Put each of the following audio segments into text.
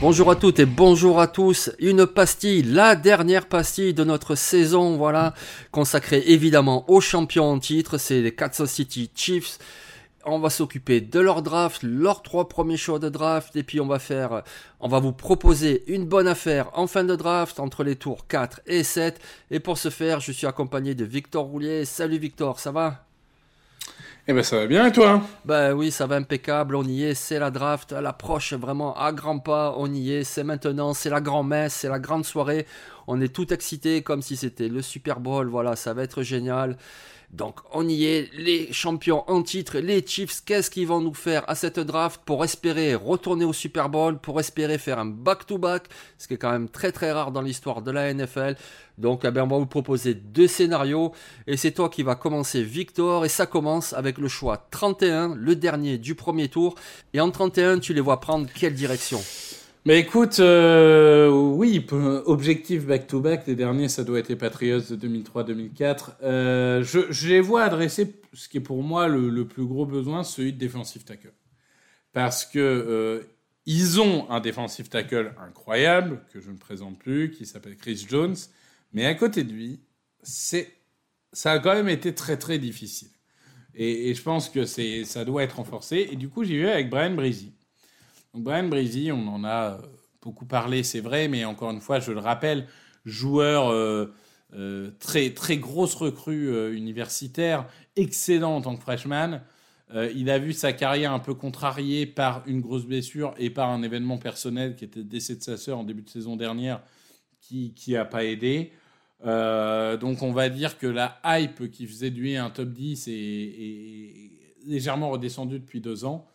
Bonjour à toutes et bonjour à tous. Une pastille, la dernière pastille de notre saison, voilà, consacrée évidemment aux champions en titre, c'est les Kansas City Chiefs. On va s'occuper de leur draft, leurs trois premiers choix de draft, et puis on va faire, on va vous proposer une bonne affaire en fin de draft entre les tours 4 et 7. Et pour ce faire, je suis accompagné de Victor Roulier. Salut Victor, ça va? Eh ben ça va bien et toi? Ben oui, ça va impeccable, on y est, c'est la draft, elle approche vraiment à grands pas, on y est, c'est maintenant, c'est la grand-messe, c'est la grande soirée, on est tout excité comme si c'était le Super Bowl, voilà, ça va être génial. Donc on y est, les champions en titre, les Chiefs, qu'est-ce qu'ils vont nous faire à cette draft pour espérer retourner au Super Bowl, pour espérer faire un back-to-back, ce qui est quand même très très rare dans l'histoire de la NFL. Donc eh bien, on va vous proposer deux scénarios et c'est toi qui va commencer Victor et ça commence avec le choix 31, le dernier du premier tour. Et en 31, tu les vois prendre quelle direction? Mais écoute, euh, oui, objectif back-to-back, les derniers, ça doit être les Patriots de 2003-2004. Euh, je, les vois adresser ce qui est pour moi le, plus gros besoin, celui de defensive tackle. Parce que euh, ils ont un defensive tackle incroyable, que je ne présente plus, qui s'appelle Chris Jones. Mais à côté de lui, ça a quand même été très très difficile. Et, je pense que ça doit être renforcé. Et du coup, j'y vais avec Brian Breezy Breezy, on en a euh, beaucoup parlé, c'est vrai, mais encore une fois, je le rappelle, joueur euh, euh, très, très grosse recrue universitaire, excellent en tant que freshman. il a vu sa carrière un peu contrariée par une grosse blessure et par un événement personnel qui était le décès de sa sœur en début de saison dernière, qui n'a pas aidé. donc on va dire que la hype qui faisait de lui un top 10 est légèrement redescendue depuis deux ans.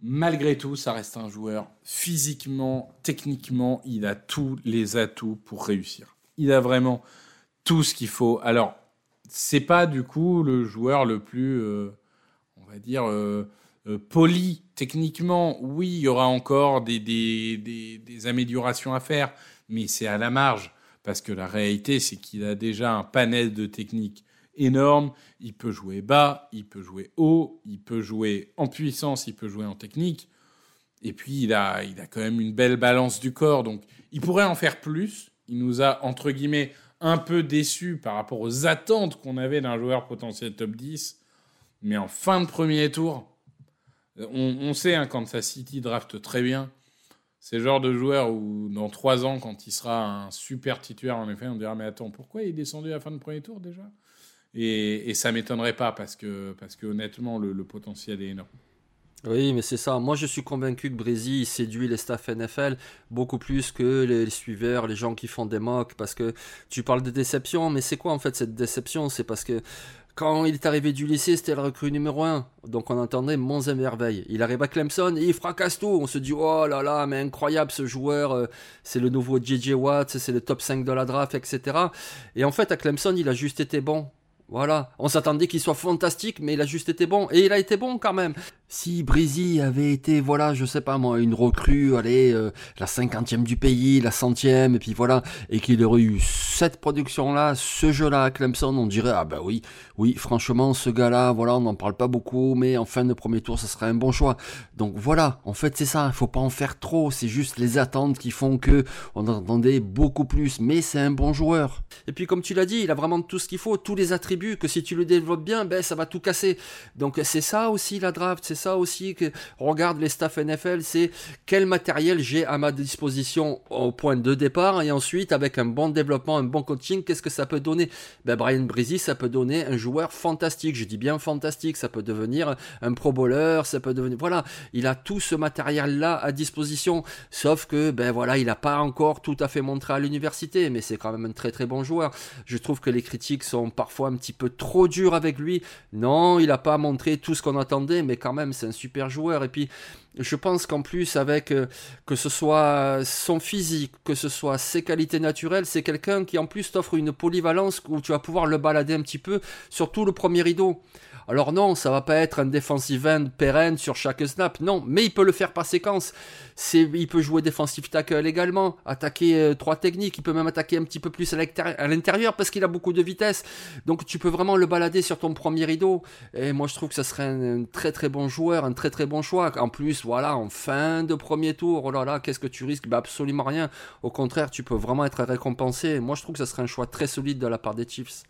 Malgré tout, ça reste un joueur physiquement, techniquement, il a tous les atouts pour réussir. Il a vraiment tout ce qu'il faut. Alors, c'est pas du coup le joueur le plus, euh, on va dire, euh, euh, poli techniquement. Oui, il y aura encore des, des améliorations à faire, mais c'est à la marge. Parce que la réalité, c'est qu'il a déjà un panel de techniques énorme. Il peut jouer bas, il peut jouer haut, il peut jouer en puissance, il peut jouer en technique. Et puis, il a, il a quand même une belle balance du corps. Donc, il pourrait en faire plus. Il nous a, entre guillemets, un peu déçus par rapport aux attentes qu'on avait d'un joueur potentiel top 10. Mais en fin de premier tour, on, sait, hein, quand sa City draft très bien, c'est le genre de joueur où, dans trois ans, quand il sera un super titulaire, en effet, on dira Mais attends, pourquoi il est descendu à la fin de premier tour déjà? Et, et ça m'étonnerait pas parce que, parce que honnêtement, le, potentiel est énorme. Oui, mais c'est ça. Moi, je suis convaincu que Brésil séduit les staffs NFL beaucoup plus que les suiveurs, les gens qui font des mocks. Parce que tu parles de déception, mais c'est quoi en fait cette déception? C'est parce que quand il est arrivé du lycée, c'était le recrue numéro 1. Donc on entendait Monts et merveilles. Il arrive à Clemson et il fracasse tout. On se dit, oh là là, mais incroyable ce joueur. Euh, c'est le nouveau JJ Watt, c'est le top 5 de la draft, etc. Et en fait, à Clemson, il a juste été bon. Voilà, on s'attendait qu'il soit fantastique, mais il a juste été bon. Et il a été bon quand même. Si Breezy avait été, voilà, je sais pas moi, une recrue, allez, euh, la cinquantième du pays, la centième, et puis voilà, et qu'il aurait eu cette production-là, ce jeu-là à Clemson, on dirait, ah bah oui, oui, franchement, ce gars-là, voilà, on n'en parle pas beaucoup, mais en fin de premier tour, ça serait un bon choix. Donc voilà, en fait, c'est ça, il faut pas en faire trop, c'est juste les attentes qui font que on attendait beaucoup plus, mais c'est un bon joueur. Et puis, comme tu l'as dit, il a vraiment tout ce qu'il faut, tous les attributs que si tu le développes bien, ben ça va tout casser. Donc c'est ça aussi la draft, c'est ça aussi que regarde les staff NFL, c'est quel matériel j'ai à ma disposition au point de départ et ensuite avec un bon développement, bon coaching, qu'est-ce que ça peut donner? Ben, Brian Breezy, ça peut donner un joueur fantastique. Je dis bien fantastique. Ça peut devenir un pro bowler, ça peut devenir. Voilà, il a tout ce matériel-là à disposition. Sauf que, ben voilà, il n'a pas encore tout à fait montré à l'université, mais c'est quand même un très très bon joueur. Je trouve que les critiques sont parfois un petit peu trop dures avec lui. Non, il n'a pas montré tout ce qu'on attendait, mais quand même, c'est un super joueur. Et puis, je pense qu'en plus, avec euh, que ce soit son physique, que ce soit ses qualités naturelles, c'est quelqu'un qui en plus t'offre une polyvalence où tu vas pouvoir le balader un petit peu, surtout le premier rideau. Alors non, ça va pas être un defensive end pérenne sur chaque snap, non, mais il peut le faire par séquence. Il peut jouer defensive tackle également, attaquer euh, trois techniques, il peut même attaquer un petit peu plus à l'intérieur parce qu'il a beaucoup de vitesse. Donc tu peux vraiment le balader sur ton premier rideau. Et moi je trouve que ça serait un, très très bon joueur, un très très bon choix. En plus, voilà, en fin de premier tour, oh là là, qu'est-ce que tu risques? Bah, Absolument rien. Au contraire, tu peux vraiment être récompensé. Moi je trouve que ça serait un choix très solide de la part des Chiefs.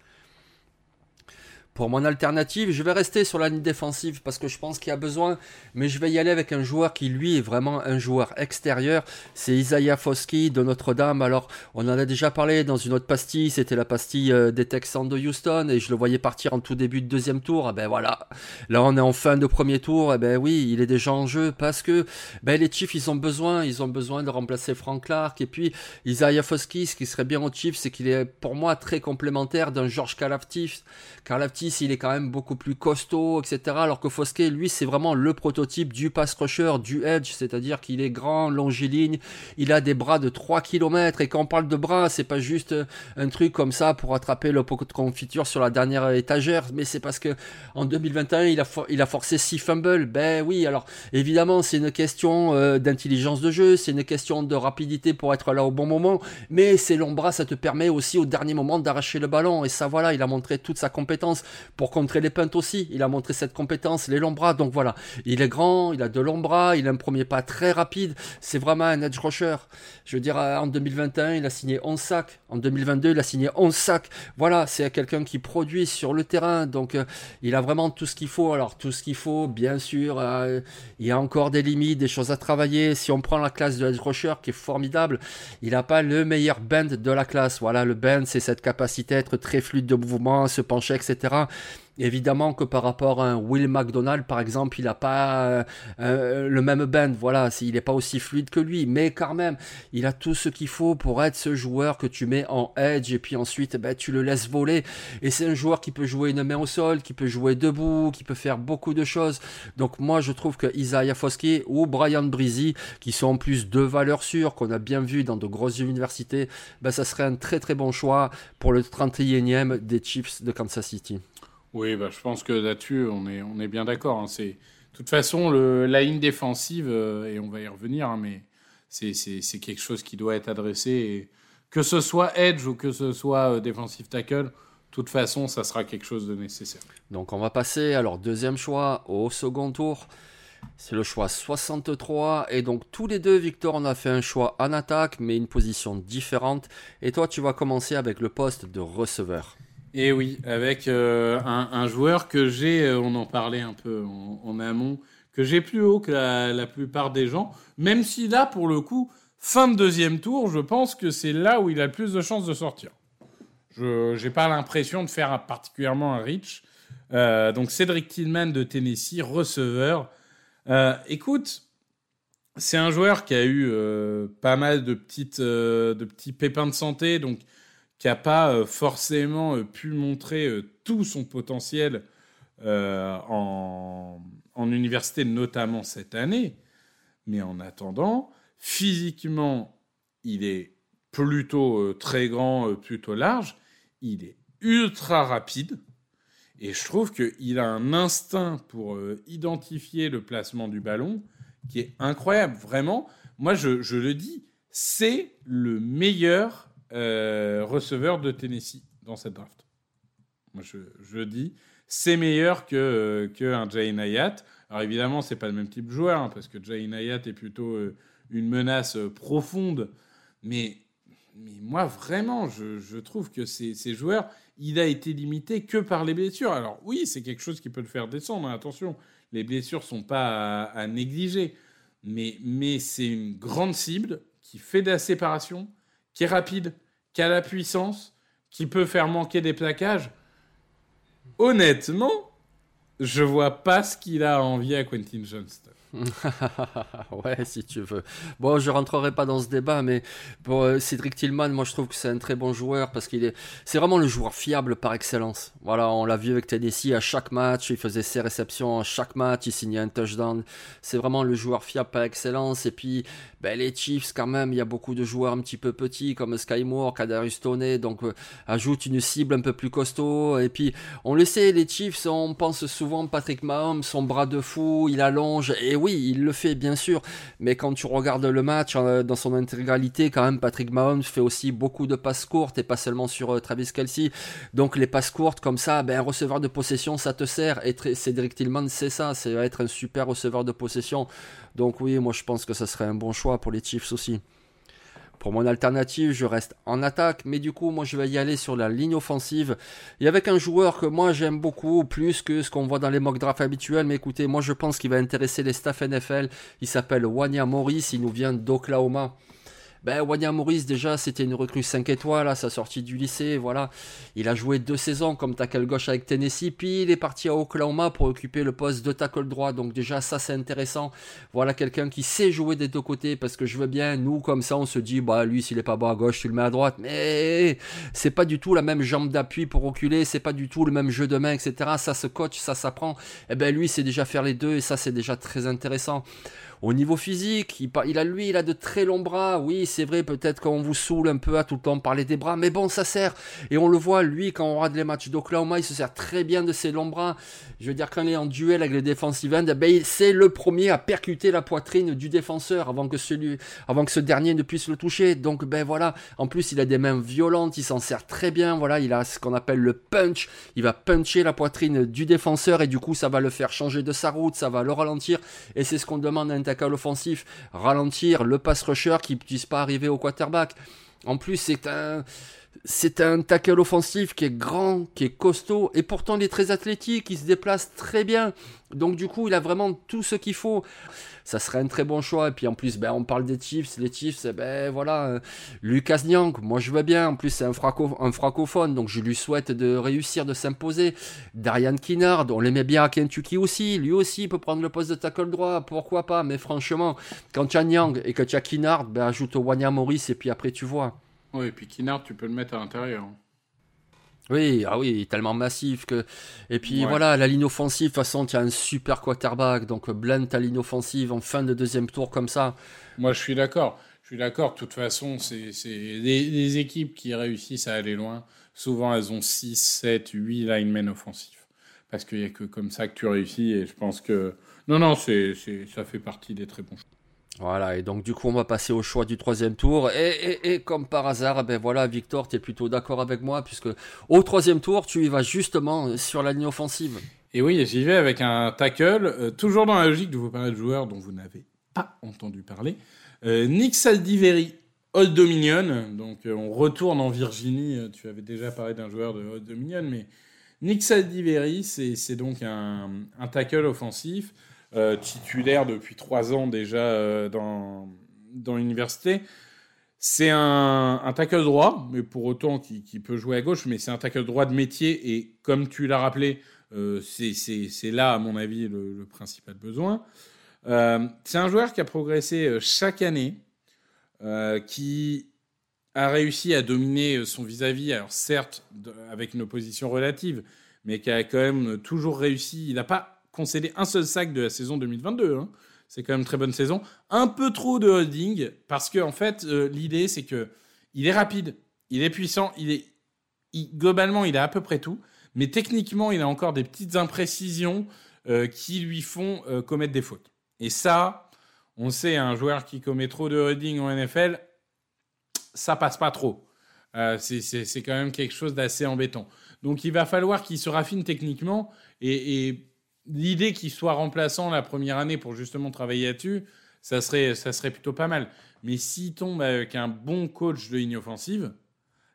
Pour mon alternative, je vais rester sur la ligne défensive parce que je pense qu'il y a besoin, mais je vais y aller avec un joueur qui lui est vraiment un joueur extérieur. C'est Isaiah Foskey de Notre-Dame. Alors, on en a déjà parlé dans une autre pastille, c'était la pastille euh, des Texans de Houston et je le voyais partir en tout début de deuxième tour. Eh ben voilà, là on est en fin de premier tour. Eh ben oui, il est déjà en jeu parce que ben, les Chiefs ils ont besoin, ils ont besoin de remplacer Frank Clark et puis Isaiah Foskey, ce qui serait bien aux Chiefs, c'est qu'il est pour moi très complémentaire d'un George Kalaftis. Il est quand même beaucoup plus costaud, etc. Alors que Foskey, lui, c'est vraiment le prototype du pass rusher, du edge, c'est-à-dire qu'il est grand, longiligne, il a des bras de 3 km, et quand on parle de bras, c'est pas juste un truc comme ça pour attraper le pot de confiture sur la dernière étagère, mais c'est parce que en 2021, il a, il a forcé 6 fumbles. Ben oui, alors évidemment, c'est une question euh, d'intelligence de jeu, c'est une question de rapidité pour être là au bon moment, mais ces longs bras, ça te permet aussi au dernier moment d'arracher le ballon, et ça voilà, il a montré toute sa compétence pour contrer les peintes aussi. Il a montré cette compétence, les longs bras. Donc voilà, il est grand, il a de longs bras, il a un premier pas très rapide. C'est vraiment un edge rusher. Je veux dire, en 2021, il a signé 11 sacs. En 2022, il a signé 11 sacs. Voilà, c'est quelqu'un qui produit sur le terrain. Donc euh, il a vraiment tout ce qu'il faut. Alors tout ce qu'il faut, bien sûr, euh, il y a encore des limites, des choses à travailler. Si on prend la classe de edge rusher qui est formidable, il n'a pas le meilleur bend de la classe. Voilà, le bend, c'est cette capacité à être très fluide de mouvement, se pencher, etc. etc. Évidemment que par rapport à un Will McDonald, par exemple, il n'a pas euh, euh, le même bend, voilà, il n'est pas aussi fluide que lui, mais quand même, il a tout ce qu'il faut pour être ce joueur que tu mets en edge et puis ensuite, ben, tu le laisses voler. Et c'est un joueur qui peut jouer une main au sol, qui peut jouer debout, qui peut faire beaucoup de choses. Donc moi, je trouve que Isaiah Foskey ou Brian Breezy, qui sont en plus deux valeurs sûres qu'on a bien vu dans de grosses universités, ben, ça serait un très très bon choix pour le 31e des Chiefs de Kansas City. Oui, bah, je pense que là-dessus, on est, on est bien d'accord. Hein. C'est, de toute façon, la ligne défensive, euh, et on va y revenir, hein, mais c'est, c'est, quelque chose qui doit être adressé. Que ce soit edge ou que ce soit euh, defensive tackle, de toute façon, ça sera quelque chose de nécessaire. Donc on va passer alors deuxième choix au second tour. C'est le choix 63. Et donc tous les deux, Victor, on a fait un choix en attaque, mais une position différente. Et toi, tu vas commencer avec le poste de receveur. Et oui, avec euh, un, joueur que j'ai, euh, on en parlait un peu en, amont, que j'ai plus haut que la, plupart des gens, même si là, pour le coup, fin de deuxième tour, je pense que c'est là où il a le plus de chances de sortir. Je n'ai pas l'impression de faire particulièrement un reach. Euh, donc Cédric Tillman de Tennessee, receveur. écoute, c'est un joueur qui a eu pas mal de, petites, de petits pépins de santé, donc qui n'a pas euh, forcément euh, pu montrer euh, tout son potentiel en, université, notamment cette année. Mais en attendant, physiquement, il est plutôt très grand, plutôt large. Il est ultra rapide. Et je trouve qu'il a un instinct pour identifier le placement du ballon qui est incroyable. Vraiment, moi, je, je le dis, c'est le meilleur euh, receveur de Tennessee dans cette draft. Moi, je, dis, c'est meilleur que, euh, que un Jay Nayat. Alors évidemment, c'est pas le même type de joueur, hein, parce que Jay Nayat est plutôt euh, une menace profonde. Mais, moi, vraiment, je, trouve que ces, joueurs, il a été limité que par les blessures. Alors oui, c'est quelque chose qui peut le faire descendre. Hein, attention, les blessures sont pas à, négliger. Mais c'est une grande cible qui fait de la séparation, qui est rapide, qui a la puissance, qui peut faire manquer des plaquages. Honnêtement, je vois pas ce qu'il a envie à Quentin Johnston. ouais, si tu veux. Bon, je rentrerai pas dans ce débat, mais bon, euh, Cédric Tillman, moi je trouve que c'est un très bon joueur parce qu'il est, c'est vraiment le joueur fiable par excellence. Voilà, on l'a vu avec Tennessee à chaque match, il faisait ses réceptions à chaque match, il signait un touchdown. C'est vraiment le joueur fiable par excellence. Et puis, ben, les Chiefs, quand même, il y a beaucoup de joueurs un petit peu petits comme Sky Moore, Kadarius Toney, donc euh, ajoute une cible un peu plus costaud. Et puis, on le sait, les Chiefs, on pense souvent Patrick Mahomes, son bras de fou, il allonge et oui, il le fait bien sûr, mais quand tu regardes le match euh, dans son intégralité, quand même Patrick Mahomes fait aussi beaucoup de passes courtes et pas seulement sur euh, Travis Kelsey. Donc les passes courtes comme ça, ben, un receveur de possession, ça te sert. Et Cédric Tillman, c'est ça, c'est être un super receveur de possession. Donc oui, moi je pense que ça serait un bon choix pour les Chiefs aussi. Pour mon alternative, je reste en attaque, mais du coup, moi, je vais y aller sur la ligne offensive. Et avec un joueur que moi, j'aime beaucoup, plus que ce qu'on voit dans les mock drafts habituels. Mais écoutez, moi, je pense qu'il va intéresser les staff NFL. Il s'appelle Wanya Morris, il nous vient d'Oklahoma. Ben, Wanya déjà, c'était une recrue 5 étoiles à sa sortie du lycée. Voilà. Il a joué deux saisons comme tackle gauche avec Tennessee, puis il est parti à Oklahoma pour occuper le poste de tackle droit. Donc, déjà, ça, c'est intéressant. Voilà quelqu'un qui sait jouer des deux côtés parce que je veux bien, nous, comme ça, on se dit, bah, lui, s'il est pas bon à gauche, tu le mets à droite. Mais c'est pas du tout la même jambe d'appui pour reculer, c'est pas du tout le même jeu de main, etc. Ça se coach, ça s'apprend. Et eh ben, lui, c'est déjà faire les deux et ça, c'est déjà très intéressant. Au niveau physique, il, a lui, il a de très longs bras. Oui, c'est vrai, peut-être qu'on vous saoule un peu à tout le temps parler des bras, mais bon, ça sert. Et on le voit, lui, quand on regarde les matchs d'Oklahoma, il se sert très bien de ses longs bras. Je veux dire, quand il est en duel avec les défensives end, ben, c'est le premier à percuter la poitrine du défenseur avant que ce dernier ne puisse le toucher. Donc, ben voilà. En plus, il a des mains violentes, il s'en sert très bien. Voilà, il a ce qu'on appelle le punch. Il va puncher la poitrine du défenseur et du coup, ça va le faire changer de sa route, ça va le ralentir. Et c'est ce qu'on demande à tackle offensif, ralentir le pass rusher qui puisse pas arriver au quarterback. En plus, c'est un, c'est un tackle offensif qui est grand, qui est costaud, et pourtant il est très athlétique, il se déplace très bien. Donc du coup, il a vraiment tout ce qu'il faut. Ça serait un très bon choix. Et puis en plus, ben, on parle des Chiefs. Les Chiefs, ben voilà, euh, Lucas Nyang, moi je veux bien. En plus, c'est un, francophone, donc je lui souhaite de réussir, de s'imposer. Darian Kinnard, on l'aimait bien à Kentucky aussi. Lui aussi peut prendre le poste de tackle droit, pourquoi pas? Mais franchement, quand tu as Nyang et que tu as Kinnard, ben, ajoute Wanya Morris et puis après tu vois. Oui, et puis Kinnard, tu peux le mettre à l'intérieur. Oui, ah oui, tellement massif que. Et puis voilà, la ligne offensive, de toute façon, tu as un super quarterback, donc blend ta ligne offensive en fin de deuxième tour comme ça. Moi, je suis d'accord. Je suis d'accord. De toute façon, c'est des, équipes qui réussissent à aller loin. Souvent, elles ont 6, 7, 8 linemen offensifs. Parce qu'il n'y a que comme ça que tu réussis. Et je pense que. Non, non, c'est ça fait partie des très bons choix. Voilà, et donc du coup on va passer au choix du troisième tour. Et, comme par hasard, ben voilà, Victor, tu es plutôt d'accord avec moi, puisque au troisième tour, tu y vas justement sur la ligne offensive. Et oui, j'y vais avec un tackle, euh, toujours dans la logique de vous parler de joueurs dont vous n'avez pas entendu parler. Euh, Nick Saldiveri, Old Dominion. Donc euh, on retourne en Virginie. Tu avais déjà parlé d'un joueur de Old Dominion, mais Nick Saldiveri, c'est donc un, un tackle offensif. Euh, titulaire depuis trois ans déjà euh, dans, dans l'université. C'est un, un, tackle droit, mais pour autant qui, peut jouer à gauche, mais c'est un tackle droit de métier et comme tu l'as rappelé, euh, c'est là à mon avis le, principal besoin. Euh, c'est un joueur qui a progressé chaque année, qui a réussi à dominer son vis-à-vis, alors certes avec une opposition relative, mais qui a quand même toujours réussi. Il n'a pas concédé un seul sac de la saison 2022. Hein. C'est quand même une très bonne saison. Un peu trop de holding parce que en fait euh, l'idée c'est que il est rapide, il est puissant, il est globalement il a à peu près tout, mais techniquement il a encore des petites imprécisions euh, qui lui font euh, commettre des fautes. Et ça, on sait un joueur qui commet trop de holding en NFL, ça passe pas trop. c'est quand même quelque chose d'assez embêtant. Donc il va falloir qu'il se raffine techniquement et, et l'idée qu'il soit remplaçant la première année pour justement travailler là-dessus, ça serait, ça serait plutôt pas mal. Mais s'il tombe avec un bon coach de ligne offensive,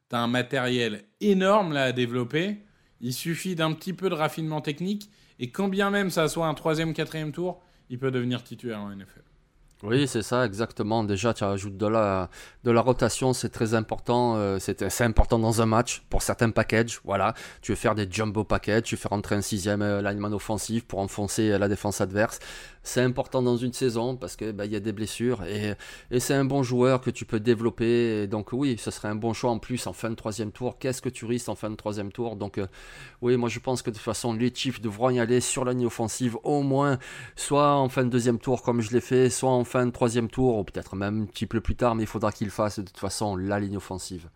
tu as un matériel énorme là à développer. Il suffit d'un petit peu de raffinement technique. Et quand bien même ça soit un troisième, quatrième tour, il peut devenir titulaire en NFL. Oui, c'est ça, exactement. Déjà, tu rajoutes de la, rotation, c'est très important. Euh, c'est important dans un match pour certains packages. Voilà, tu veux faire des jumbo packages, tu veux faire rentrer un sixième euh, lineman offensif pour enfoncer euh, la défense adverse. C'est important dans une saison parce que bah, y a des blessures et, et c'est un bon joueur que tu peux développer. donc oui, ce serait un bon choix en plus en fin de troisième tour. Qu'est-ce que tu risques en fin de troisième tour? Donc oui, moi je pense que de toute façon les Chiefs devront y aller sur la ligne offensive au moins, soit en fin de deuxième tour comme je l'ai fait, soit en fin de troisième tour, ou peut-être même un petit peu plus tard, mais il faudra qu'il fasse de toute façon la ligne offensive.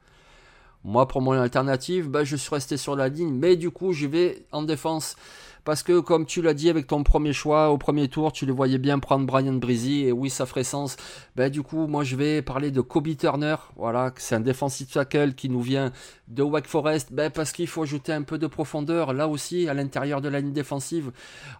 Moi, pour mon alternative, ben, je suis resté sur la ligne, mais du coup, je vais en défense. Parce que, comme tu l'as dit avec ton premier choix, au premier tour, tu le voyais bien prendre Brian Breezy, et oui, ça ferait sens. Ben, du coup, moi, je vais parler de Kobe Turner. Voilà, c'est un defensive tackle qui nous vient de Wake Forest. Ben, parce qu'il faut ajouter un peu de profondeur, là aussi, à l'intérieur de la ligne défensive.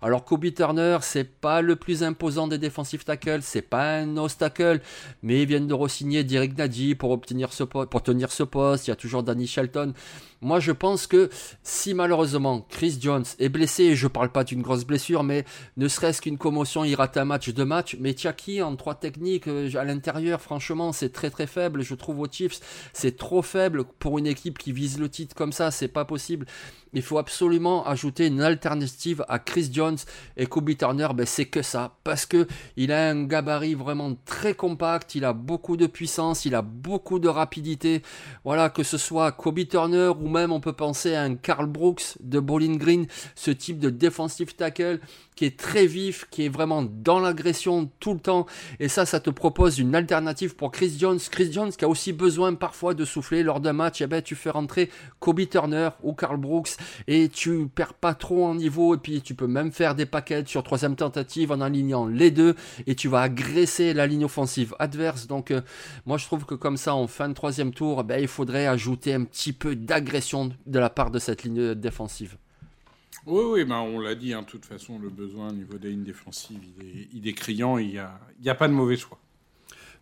Alors, Kobe Turner, c'est pas le plus imposant des defensive tackles, c'est pas un obstacle, mais ils viennent de re-signer Derek Nadi pour obtenir ce pour tenir ce poste. Il y a toujours Danny Shelton. Moi, je pense que si malheureusement Chris Jones est blessé, je parle pas d'une grosse blessure, mais ne serait-ce qu'une commotion, il rate un match, deux matchs. Mais Tiaki en trois techniques euh, à l'intérieur, franchement, c'est très très faible. Je trouve aux Chiefs, c'est trop faible pour une équipe qui vise le titre comme ça. C'est pas possible. Il faut absolument ajouter une alternative à Chris Jones et Kobe Turner. Ben c'est que ça, parce que il a un gabarit vraiment très compact. Il a beaucoup de puissance, il a beaucoup de rapidité. Voilà, que ce soit Kobe Turner ou même on peut penser à un Carl Brooks de Bowling Green, ce type de defensive tackle qui est très vif, qui est vraiment dans l'agression tout le temps. Et ça, ça te propose une alternative pour Chris Jones. Chris Jones qui a aussi besoin parfois de souffler lors d'un match. Et eh ben, tu fais rentrer Kobe Turner ou Carl Brooks et tu perds pas trop en niveau. Et puis tu peux même faire des paquets sur troisième tentative en alignant les deux et tu vas agresser la ligne offensive adverse. Donc euh, moi je trouve que comme ça en fin de troisième tour, ben, il faudrait ajouter un petit peu d'agression de la part de cette ligne défensive. Oui, oui, ben on l'a dit, hein, de toute façon, le besoin au niveau des lignes défensives, il est, criant, il n'y a, a pas de mauvais choix.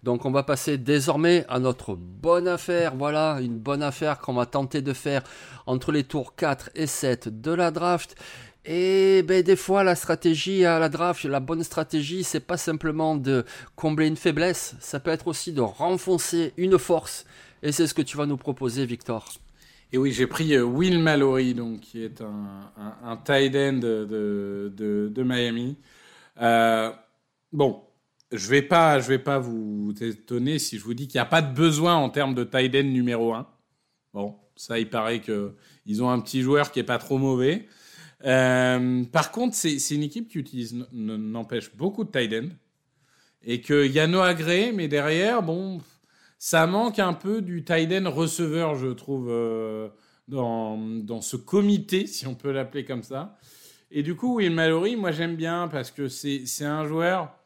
Donc on va passer désormais à notre bonne affaire. Voilà, une bonne affaire qu'on va tenter de faire entre les tours 4 et 7 de la draft. Et ben, des fois, la stratégie à la draft, la bonne stratégie, c'est pas simplement de combler une faiblesse, ça peut être aussi de renfoncer une force. Et c'est ce que tu vas nous proposer, Victor. Et oui, j'ai pris euh, Will Mallory, donc, qui est un, un, tight end de, Miami. Euh, bon, je vais, vais pas vous étonner si je vous dis qu'il n'y a pas de besoin en termes de tight end numéro 1. Bon, ça, il paraît qu'ils ont un petit joueur qui n'est pas trop mauvais. Euh, par contre, c'est une équipe qui utilise, n'empêche, beaucoup de tight end. Et qu'il y a Noah Gray, mais derrière, bon, ça manque un peu du tight end receveur, je trouve, euh, dans, dans, ce comité, si on peut l'appeler comme ça. Et du coup, Will Mallory, moi j'aime bien parce que c'est un joueur.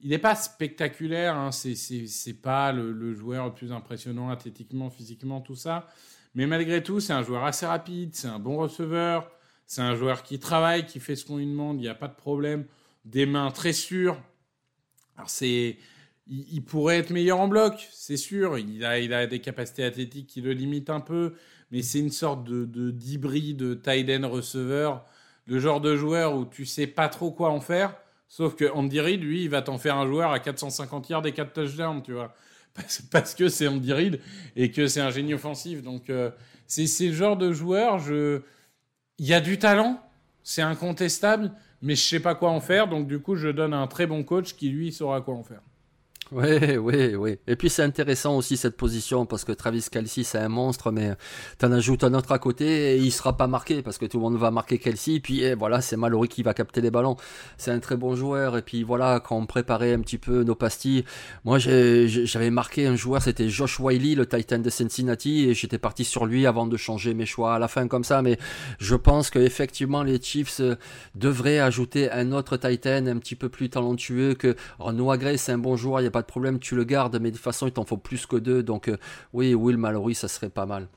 Il n'est pas spectaculaire, hein, c'est pas le, joueur le plus impressionnant athlétiquement, physiquement, tout ça. Mais malgré tout, c'est un joueur assez rapide, c'est un bon receveur, c'est un joueur qui travaille, qui fait ce qu'on lui demande, il n'y a pas de problème, des mains très sûres. Alors c'est il, pourrait être meilleur en bloc, c'est sûr. Il a, il a des capacités athlétiques qui le limitent un peu, mais c'est une sorte de d'hybride de, tight end receveur, le genre de joueur où tu sais pas trop quoi en faire. Sauf que Andy Reid, lui, il va t'en faire un joueur à 450 yards et 4 touchdowns, tu vois. Parce, que c'est Andy Reid et que c'est un génie offensif. Donc, euh, c'est le genre de joueur, je... il y a du talent, c'est incontestable, mais je sais pas quoi en faire. Donc, du coup, je donne un très bon coach qui, lui, saura quoi en faire. Oui, oui, oui. Et puis c'est intéressant aussi cette position parce que Travis Kelsey c'est un monstre, mais t'en ajoutes un autre à côté et il sera pas marqué parce que tout le monde va marquer Kelsey. Puis eh, voilà, c'est Mallory qui va capter les ballons. C'est un très bon joueur. Et puis voilà, quand on préparait un petit peu nos pastilles, moi j'avais marqué un joueur, c'était Josh Wiley, le Titan de Cincinnati, et j'étais parti sur lui avant de changer mes choix à la fin comme ça. Mais je pense que effectivement les Chiefs euh, devraient ajouter un autre Titan un petit peu plus talentueux que Noah Gray, c'est un bon joueur. Il pas de problème, tu le gardes, mais de toute façon, il t'en faut plus que deux. Donc, euh, oui, Will Mallory, ça serait pas mal.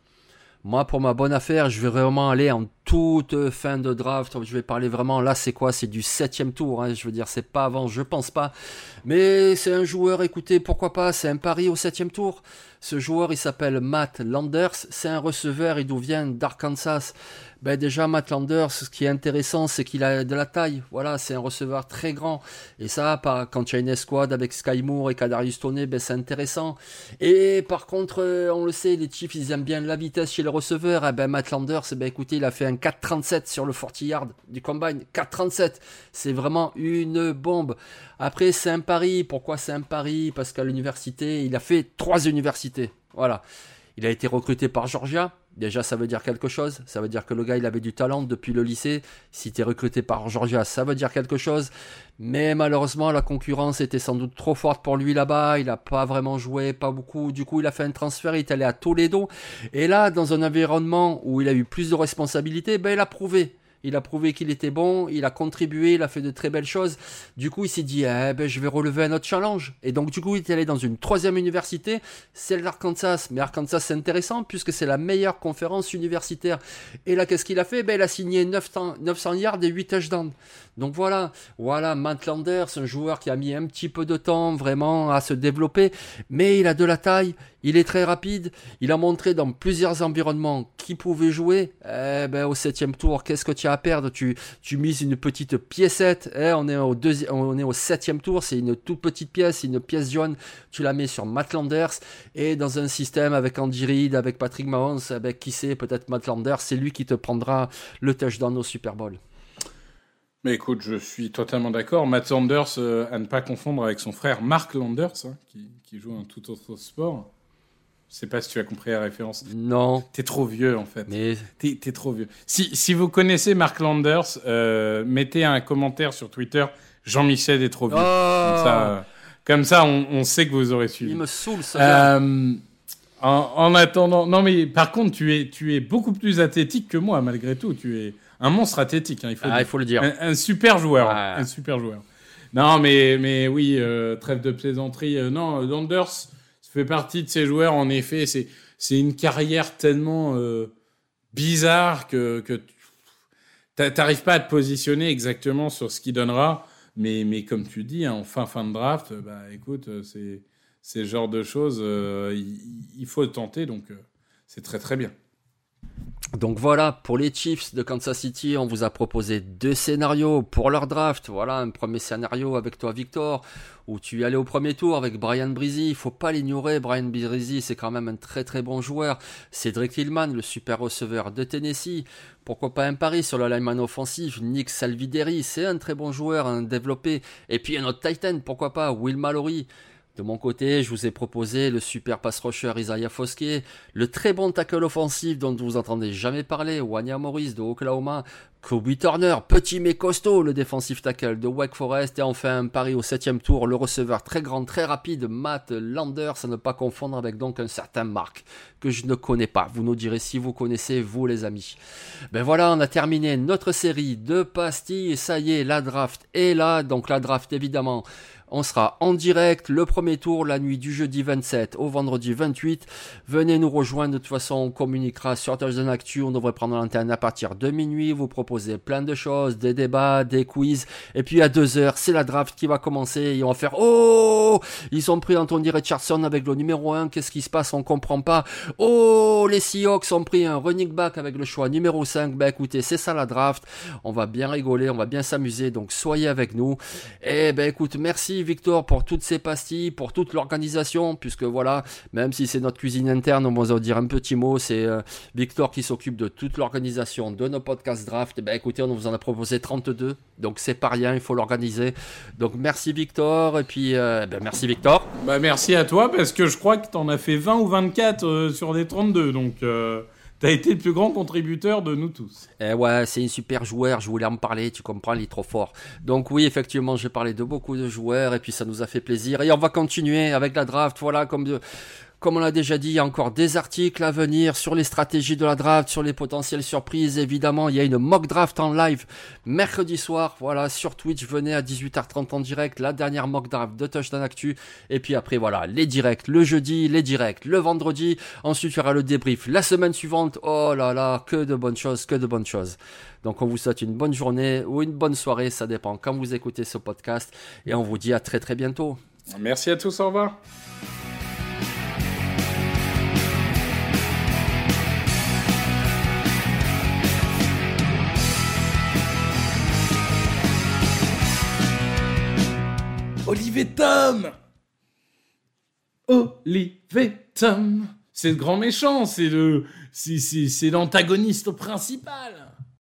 Moi, pour ma bonne affaire, je vais vraiment aller en toute fin de draft. Je vais parler vraiment, là c'est quoi? C'est du septième tour, hein. je veux dire, c'est pas avant, je pense pas. Mais c'est un joueur, écoutez, pourquoi pas, c'est un pari au septième tour. Ce joueur, il s'appelle Matt Landers, c'est un receveur, il nous vient d'Arkansas. Ben déjà, Matt Landers, ce qui est intéressant, c'est qu'il a de la taille. Voilà, c'est un receveur très grand. Et ça, quand tu as une escouade avec Sky Moore et Kadarius Toney, ben c'est intéressant. Et par contre, euh, on le sait, les Chiefs, ils aiment bien la vitesse chez les receveurs. Et eh ben Matt Landers, ben écoutez, il a fait un 4.37 sur le 40 yard du combine. 4.37, c'est vraiment une bombe. Après, c'est un pari. Pourquoi c'est un pari? Parce qu'à l'université, il a fait trois universités. Voilà. Il a été recruté par Georgia. Déjà, ça veut dire quelque chose. Ça veut dire que le gars, il avait du talent depuis le lycée. Si tu recruté par Georgia, ça veut dire quelque chose. Mais malheureusement, la concurrence était sans doute trop forte pour lui là-bas. Il n'a pas vraiment joué, pas beaucoup. Du coup, il a fait un transfert. Il est allé à Toledo. Et là, dans un environnement où il a eu plus de responsabilités, ben, il a prouvé. Il a prouvé qu'il était bon, il a contribué, il a fait de très belles choses. Du coup, il s'est dit, eh ben, je vais relever un autre challenge. Et donc, du coup, il est allé dans une troisième université, celle d'Arkansas. Mais Arkansas, c'est intéressant puisque c'est la meilleure conférence universitaire. Et là, qu'est-ce qu'il a fait? Ben, Il a signé 900, 900 yards et 8 touchdowns. Donc voilà, voilà, Matt Landers, un joueur qui a mis un petit peu de temps vraiment à se développer, mais il a de la taille, il est très rapide, il a montré dans plusieurs environnements qu'il pouvait jouer. Eh ben, au septième tour, qu'est-ce que tu as à perdre? Tu, mises une petite piécette, eh, on, est au septième tour, c'est une toute petite pièce, une pièce jaune, tu la mets sur Matt Landers, et dans un système avec Andy Reid, avec Patrick Mahomes, avec qui sait, peut-être Matt Landers, c'est lui qui te prendra le touchdown au Super Bowl. Mais écoute, je suis totalement d'accord. Matt Landers, euh, à ne pas confondre avec son frère Mark Landers, hein, qui, joue un tout autre sport. Je sais pas si tu as compris la référence. Non. T'es trop vieux, en fait. Mais... T'es, es trop vieux. Si, si, vous connaissez Mark Landers, euh, mettez un commentaire sur Twitter. Jean-Michel est trop vieux. Oh comme ça, comme ça on, sait que vous aurez suivi. Il me saoule, ça. Euh, en, en, attendant... Non, mais par contre, tu es, tu es beaucoup plus athlétique que moi, malgré tout. Tu es un monstre athlétique, hein, il, faut ah, il faut le dire. Un, super joueur, un super joueur. Non, mais, mais oui, euh, trêve de plaisanterie. Euh, non, Landers fait partie de ces joueurs, en effet. C'est, c'est une carrière tellement euh, bizarre que, que t'arrives pas à te positionner exactement sur ce qu'il donnera. Mais, mais comme tu dis, hein, en fin, fin de draft, bah écoute, c'est, c'est genre de choses, il, il, faut tenter, donc c'est très très bien. Donc voilà, pour les Chiefs de Kansas City, on vous a proposé deux scénarios pour leur draft. Voilà, un premier scénario avec toi, Victor, où tu es allé au premier tour avec Brian Breezy. Il faut pas l'ignorer, Brian Breezy, c'est quand même un très très bon joueur. Cedric Tillman, le super receveur de Tennessee. Pourquoi pas un pari sur le lineman offensif Nick Salvideri, c'est un très bon joueur, un développé. Et puis un autre Titan, pourquoi pas Will Mallory. De mon côté, je vous ai proposé le super pass rusher Isaiah Foskey, le très bon tackle offensif dont vous entendez jamais parler, Wanya Morris de Oklahoma, Kobe Turner, petit mais costaud, le défensif tackle de Wake Forest, et enfin Paris au septième tour, le receveur très grand, très rapide, Matt Landers, à ne pas confondre avec donc un certain Marc, que je ne connais pas. Vous nous direz si vous connaissez, vous les amis. Ben voilà, on a terminé notre série de pastilles, ça y est, la draft est là, donc la draft évidemment on sera en direct le premier tour la nuit du jeudi 27 au vendredi 28. Venez nous rejoindre. De toute façon, on communiquera sur Thursday Actu. On devrait prendre l'antenne à partir de minuit. Vous proposer plein de choses, des débats, des quiz. Et puis à 2 heures, c'est la draft qui va commencer. Et on va faire Oh Ils ont pris Anthony Richardson avec le numéro 1. Qu'est-ce qui se passe? On comprend pas. Oh Les Seahawks ont pris un running back avec le choix numéro 5. Ben écoutez, c'est ça la draft. On va bien rigoler, on va bien s'amuser. Donc soyez avec nous. Et ben écoute, merci Victor pour toutes ces pastilles, pour toute l'organisation, puisque voilà, même si c'est notre cuisine interne, on va dire un petit mot, c'est euh, Victor qui s'occupe de toute l'organisation de nos podcasts draft. Eh ben écoutez, on vous en a proposé 32, donc c'est pas rien, il faut l'organiser. Donc merci Victor, et puis euh, ben, merci Victor. Bah merci à toi, parce que je crois que tu en as fait 20 ou 24 euh, sur des 32, donc... T'as été le plus grand contributeur de nous tous. Eh ouais, c'est un super joueur, je voulais en parler, tu comprends, il est trop fort. Donc oui, effectivement, j'ai parlé de beaucoup de joueurs et puis ça nous a fait plaisir. Et on va continuer avec la draft, voilà, comme de Comme on l'a déjà dit, il y a encore des articles à venir sur les stratégies de la draft, sur les potentielles surprises. Évidemment, il y a une mock draft en live mercredi soir. Voilà, sur Twitch, venez à 18h30 en direct, la dernière mock draft de Touchdown Actu. Et puis après, voilà, les directs le jeudi, les directs le vendredi. Ensuite, il y aura le débrief la semaine suivante. Oh là là, que de bonnes choses, que de bonnes choses. Donc on vous souhaite une bonne journée ou une bonne soirée, ça dépend quand vous écoutez ce podcast. Et on vous dit à très très bientôt. Merci à tous, au revoir. Olivier Tom Olivier Tom C'est le grand méchant, c'est le, c'est, l'antagoniste principal.